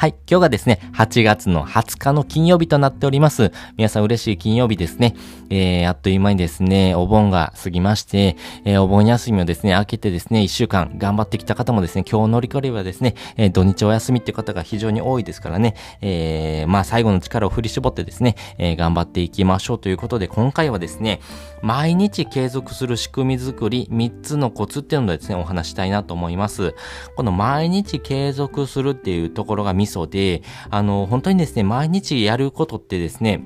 はい。今日がですね、8月の20日の金曜日となっております。皆さん嬉しい金曜日ですね。えー、あっという間にですね、お盆が過ぎまして、えー、お盆休みをですね、明けてですね、1週間頑張ってきた方もですね、今日乗り越えればですね、えー、土日お休みっていう方が非常に多いですからね、えー、まあ最後の力を振り絞ってですね、えー、頑張っていきましょうということで、今回はですね、毎日継続する仕組み作り、3つのコツっていうのをですね、お話したいなと思います。この毎日継続するっていうところがミソで、あの、本当にですね、毎日やることってですね、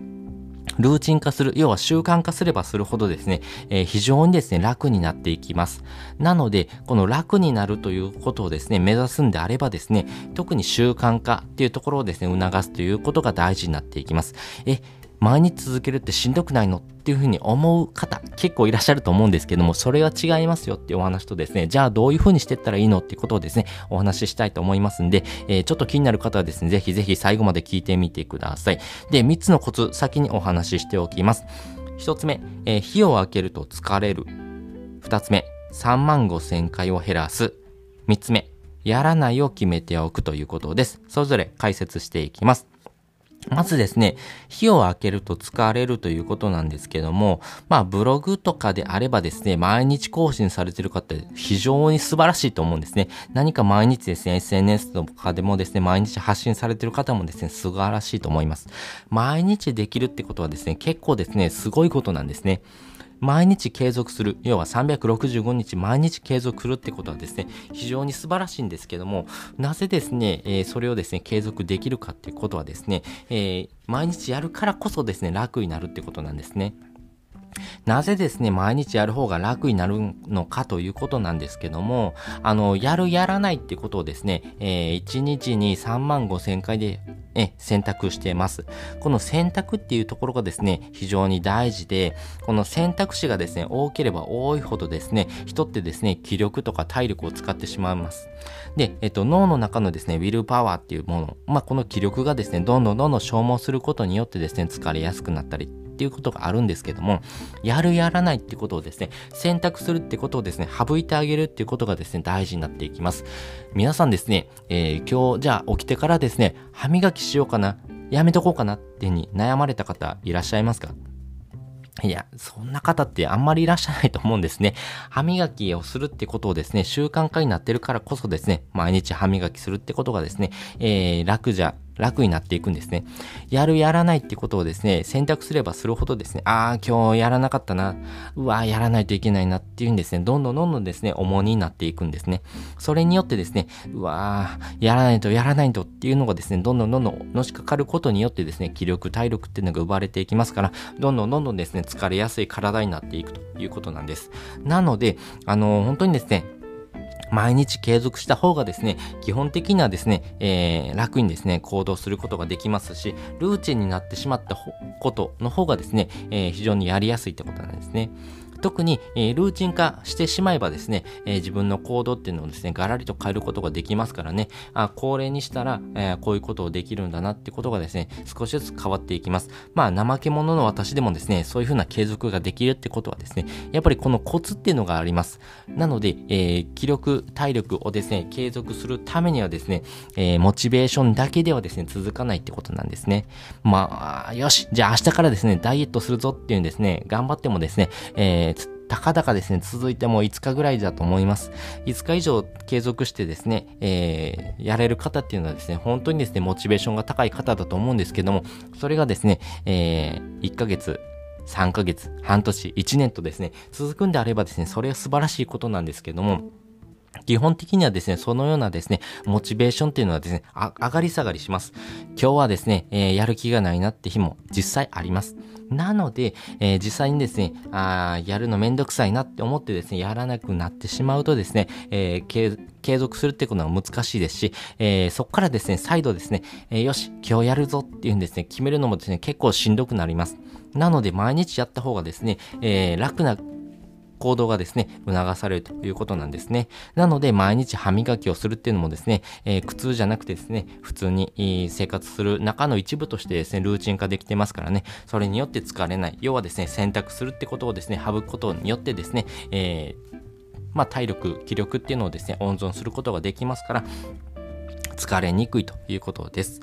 ルーチン化する、要は習慣化すればするほどですね、えー、非常にですね、楽になっていきます。なので、この楽になるということをですね、目指すんであればですね、特に習慣化っていうところをですね、促すということが大事になっていきます。え、毎日続けるってしんどくないのっていうふうに思う方結構いらっしゃると思うんですけども、それは違いますよっていうお話とですね、じゃあどういうふうにしてったらいいのっていうことをですね、お話ししたいと思いますんで、えー、ちょっと気になる方はですね、ぜひぜひ最後まで聞いてみてください。で、3つのコツ先にお話ししておきます。1つ目、えー、火を開けると疲れる。2つ目、3万5千回を減らす。3つ目、やらないを決めておくということです。それぞれ解説していきます。まずですね、火を開けると疲れるということなんですけども、まあブログとかであればですね、毎日更新されてる方非常に素晴らしいと思うんですね。何か毎日ですね、SNS とかでもですね、毎日発信されてる方もですね、素晴らしいと思います。毎日できるってことはですね、結構ですね、すごいことなんですね。毎日継続する、要は365日毎日継続するってことはですね、非常に素晴らしいんですけども、なぜですね、えー、それをですね、継続できるかっていうことはですね、えー、毎日やるからこそですね、楽になるってことなんですね。なぜですね、毎日やる方が楽になるのかということなんですけども、あの、やるやらないってことをですね、えー、1日に3万5千回でえ選択してます。この選択っていうところがですね、非常に大事で、この選択肢がですね、多ければ多いほどですね、人ってですね、気力とか体力を使ってしまいます。で、えっと、脳の中のですね、ウィルパワーっていうもの、まあ、この気力がですね、どんどんどんどん消耗することによってですね、疲れやすくなったりっていうことがあるんですけども、やるやらないってことをですね、選択するってことをですね、省いてあげるっていうことがですね、大事になっていきます。皆さんですね、えー、今日じゃあ起きてからですね、歯磨きしようかな、やめとこうかなってに悩まれた方いらっしゃいますか？いや、そんな方ってあんまりいらっしゃらないと思うんですね。歯磨きをするってことをですね、習慣化になってるからこそですね、毎日歯磨きするってことがですね、えー、楽じゃ楽になっていくんですね。やるやらないってことをですね、選択すればするほどですね、ああ、今日やらなかったな、うわやらないといけないなっていうんですね、どんどんどんどんですね、重荷になっていくんですね。それによってですね、うわやらないとやらないとっていうのがですね、どんどんどんどんのしかかることによってですね、気力、体力っていうのが奪われていきますから、どんどんどんどんですね、疲れやすい体になっていくということなんです。なので、あのー、本当にですね、毎日継続した方がですね、基本的にはですね、えー、楽にですね、行動することができますし、ルーチンになってしまったことの方がですね、えー、非常にやりやすいってことなんですね。特に、えー、ルーチン化してしまえばですね、えー、自分の行動っていうのをですね、ガラリと変えることができますからね、あ、恒例にしたら、えー、こういうことをできるんだなってことがですね、少しずつ変わっていきます。まあ、怠け者の私でもですね、そういうふうな継続ができるってことはですね、やっぱりこのコツっていうのがあります。なので、えー、気力、体力をですね、継続するためにはですね、えー、モチベーションだけではですね、続かないってことなんですね。まあ、よし、じゃあ明日からですね、ダイエットするぞっていうんですね、頑張ってもですね、えー、たかだかですね、続いてもう5日ぐらいだと思います。5日以上継続してですね、えー、やれる方っていうのはですね、本当にですね、モチベーションが高い方だと思うんですけども、それがですね、えー、1ヶ月、3ヶ月、半年、1年とですね、続くんであればですね、それは素晴らしいことなんですけども、基本的にはですね、そのようなですね、モチベーションっていうのはですね、上がり下がりします。今日はですね、えー、やる気がないなって日も実際あります。なので、えー、実際にですね、あやるのめんどくさいなって思ってですね、やらなくなってしまうとですね、えー、継続するってことは難しいですし、えー、そこからですね、再度ですね、えよし、今日やるぞっていうんですね、決めるのもですね、結構しんどくなります。なので、毎日やった方がですね、え楽な行動がですね、促されるということなんですね。なので、毎日歯磨きをするっていうのもですね、えー、苦痛じゃなくてですね、普通に生活する中の一部としてですね、ルーチン化できてますからね、それによって疲れない。要はですね、選択するってことをですね、省くことによってですね、えー、まあ、体力、気力っていうのをですね、温存することができますから、疲れにくいということです。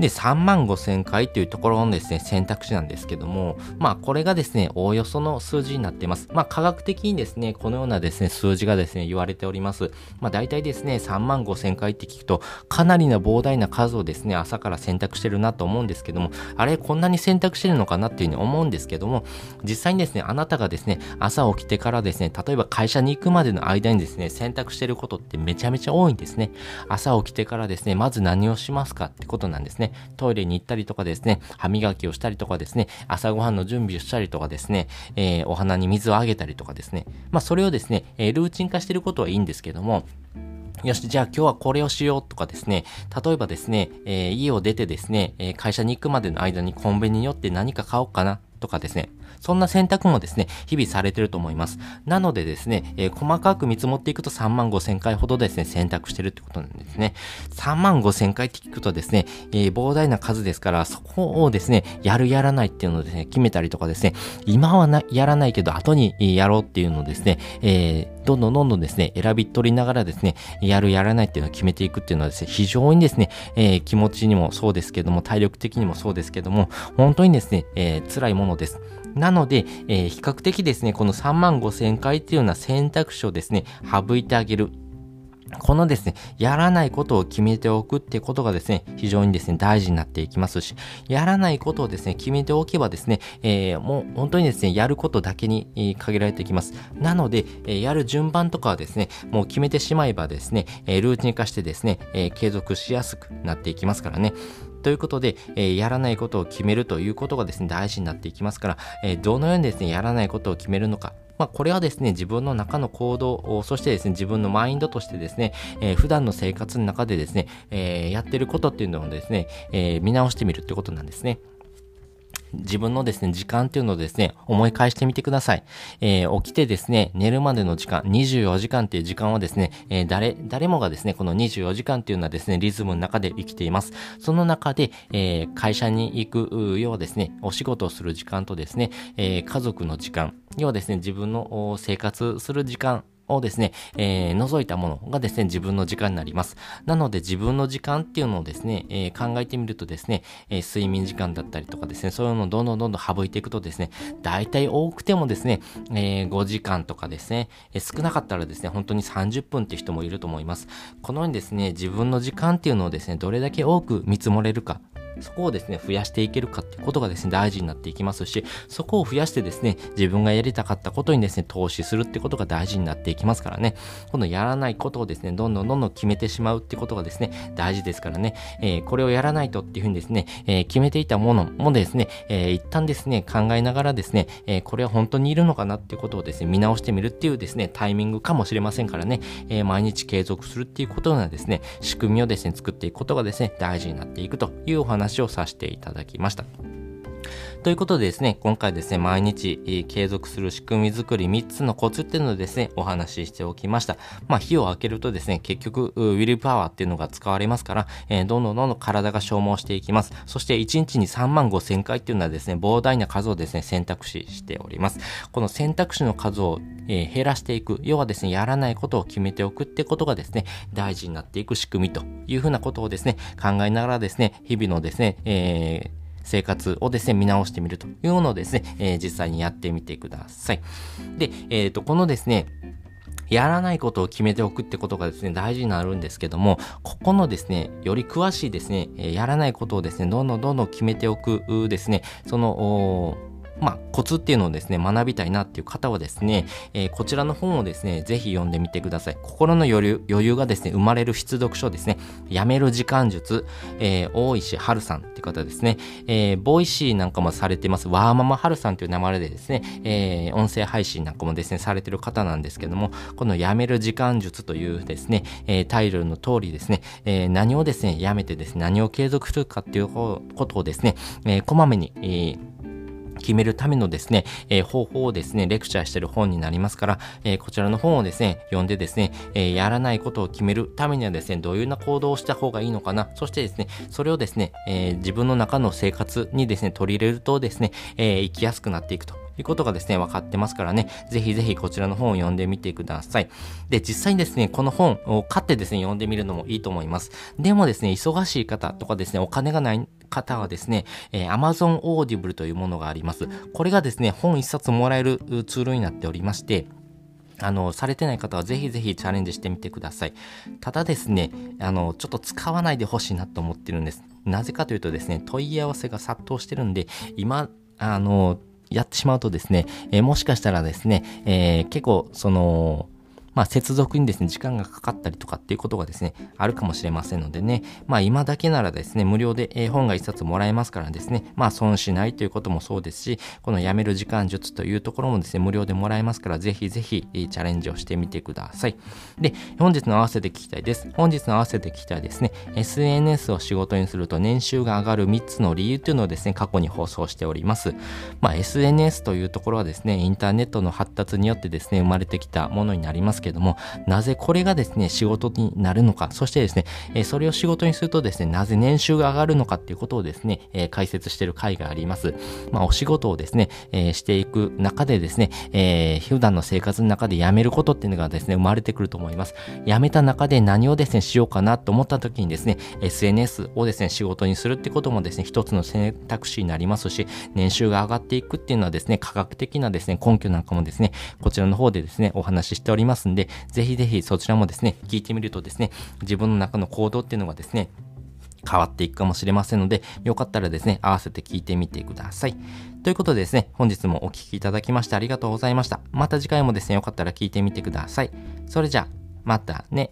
で、3万5千回というところのですね、選択肢なんですけども、まあこれがですね、おおよその数字になっています。まあ科学的にですね、このようなですね、数字がですね、言われております。まあ大体ですね、3万5千回って聞くと、かなりな膨大な数をですね、朝から選択してるなと思うんですけども、あれ、こんなに選択してるのかなっていうふうに思うんですけども、実際にですね、あなたがですね、朝起きてからですね、例えば会社に行くまでの間にですね、選択してることってめちゃめちゃ多いんですね。朝起きてからですね、まず何をしますかってことなんですねね。トイレに行ったりとかですね、歯磨きをしたりとかですね、朝ごはんの準備をしたりとかですね、えー、お花に水をあげたりとかですね、まあそれをですね、えー、ルーチン化してることはいいんですけども、よし、じゃあ今日はこれをしようとかですね、例えばですね、えー、家を出てですね、え会社に行くまでの間にコンビニに寄って何か買おうかなとかですね、そんな選択もですね、日々されてると思います。なのでですね、えー、細かく見積もっていくと3万5千回ほどですね、選択してるってことなんですね。3万5千回って聞くとですね、えー、膨大な数ですから、そこをですね、やるやらないっていうのをですね、決めたりとかですね、今はなやらないけど後にやろうっていうのをですね、えー、どんどんどんどんですね、選び取りながらですね、やるやらないっていうのを決めていくっていうのはですね、非常にですね、えー、気持ちにもそうですけども、体力的にもそうですけども、本当にですね、えー、辛いものです。なので、えー、比較的ですね、この3万5千回っていうような選択肢をですね、省いてあげる。このですね、やらないことを決めておくってことがですね、非常にですね、大事になっていきますし、やらないことをですね、決めておけばですね、えー、もう本当にですね、やることだけに、限られていきます。なので、え、やる順番とかはですね、もう決めてしまえばですね、えルーティン化してですね、え継続しやすくなっていきますからね。ということで、えー、やらないことを決めるということがですね、大事になっていきますから、えー、どのようにですね、やらないことを決めるのか、まあ、これはですね、自分の中の行動、そしてですね、自分のマインドとしてですね、えー、普段の生活の中でですね、えー、やってることっていうのをですね、えー、見直してみるってことなんですね。自分のですね、時間っていうのをですね、思い返してみてください。えー、起きてですね、寝るまでの時間、24時間っていう時間はですね、えー、誰、誰もがですね、この24時間っていうのはですね、リズムの中で生きています。その中で、えー、会社に行く、要はですね、お仕事をする時間とですね、え家族の時間、要はですね、自分の生活する時間、をですね、えー、除いたものがですね、自分の時間になります。なので自分の時間っていうのをですね、えー、考えてみるとですね、えー、睡眠時間だったりとかですね、そういうのをどんどんどんどん省いていくとですね、大体多くてもですね、え、5時間とかですね、え、少なかったらですね、本当に30分って人もいると思います。このようにですね、自分の時間っていうのをですね、どれだけ多く見積もれるか、そこをですね、増やしていけるかってことがですね、大事になっていきますし、そこを増やしてですね、自分がやりたかったことにですね、投資するってことが大事になっていきますからね、このやらないことをですね、どんどんどんどん決めてしまうってことがですね、大事ですからね、えー、これをやらないとっていうふうにですね、えー、決めていたものもですね、えー、一旦ですね、考えながらですね、えこれは本当にいるのかなってことをですね、見直してみるっていうですね、タイミングかもしれませんからね、え毎日継続するっていうことがですね、仕組みをですね、作っていくことがですね、大事になっていくというお話話をさせていただきました。ということでですね、今回ですね、毎日継続する仕組み作り3つのコツっていうのをですね、お話ししておきました。まあ、火を開けるとですね、結局、ウィルパワーっていうのが使われますから、えー、どんどんどんどん体が消耗していきます。そして1日に3万5千回っていうのはですね、膨大な数をですね、選択肢しております。この選択肢の数を、えー、減らしていく、要はですね、やらないことを決めておくってことがですね、大事になっていく仕組みというふうなことをですね、考えながらですね、日々のですね、えー生活をですね、見直してみるというのをですね、えー、実際にやってみてください。で、えっ、ー、と、このですね、やらないことを決めておくってことがですね、大事になるんですけども、ここのですね、より詳しいですね、やらないことをですね、どんどんどんどん決めておくですね、その、まあ、コツっていうのをですね、学びたいなっていう方はですね、えー、こちらの本をですね、ぜひ読んでみてください。心の余裕余裕がですね、生まれる必読書ですね。やめる時間術、えー、尾石晴さんっていう方ですね、えー、 Voicy なんかもされてます、ワーママはるさんという名前でですね、えー、音声配信なんかもですね、されてる方なんですけども、このやめる時間術というですね、えー、タイトルの通りですね、えー、何をですね、やめてですね、何を継続するかっていうことをですね、えー、こまめに、えー決めるためのですね、えー、方法をですね、レクチャーしてる本になりますから、えー、こちらの本をですね、読んでですね、えー、やらないことを決めるためにはですね、どういうような行動をした方がいいのかな、そしてですね、それをですね、え自分の中の生活にですね、取り入れるとですね、え生きやすくなっていくと。いうことがですね、分かってますからね、ぜひぜひこちらの本を読んでみてください。で、実際にですね、この本を買ってですね、読んでみるのもいいと思います。でもですね、忙しい方とかですね、お金がない方はですね、えー、Amazon Audible というものがあります。これがですね、本一冊もらえるツールになっておりまして、あの、されてない方はぜひぜひチャレンジしてみてください。ただですね、あの、ちょっと使わないでほしいなと思ってるんです。なぜかというとですね、問い合わせが殺到してるんで、今、あの、やってしまうとですね、えー、もしかしたらですね、えー、結構そのまあ、接続にですね、時間がかかったりとかっていうことがですね、あるかもしれませんのでね、まあ、今だけならですね、無料で絵本が一冊もらえますからですね、まあ、損しないということもそうですし、このやめる時間術というところもですね、無料でもらえますから、ぜひぜひチャレンジをしてみてください。で、本日の合わせて聞きたいです。本日の合わせて聞きたいですね、SNS を仕事にすると年収が上がる3つの理由というのをですね、過去に放送しております。まあ、SNS というところはですね、インターネットの発達によってですね、生まれてきたものになりますけども、なぜこれがですね、仕事になるのか、そしてですね、えそれを仕事にするとですね、なぜ年収が上がるのかっていうことをですね、え解説してる回があります。まあ、お仕事をですね、えしていく中でですね、え普段の生活の中で辞めることっていうのがですね、生まれてくると思います。辞めた中で何をですね、しようかなと思った時にですね、SNS をですね、仕事にするってこともですね、一つの選択肢になりますし、年収が上がっていくっていうのはですね、科学的なですね、根拠なんかもですね、こちらの方でですね、お話ししておりますんで、ぜひぜひそちらもですね、聞いてみるとですね、自分の中の行動っていうのがですね、変わっていくかもしれませんので、よかったらですね、合わせて聞いてみてください。ということでですね、本日もお聴きいただきましてありがとうございました。また次回もですね、よかったら聞いてみてください。それじゃあ、またね。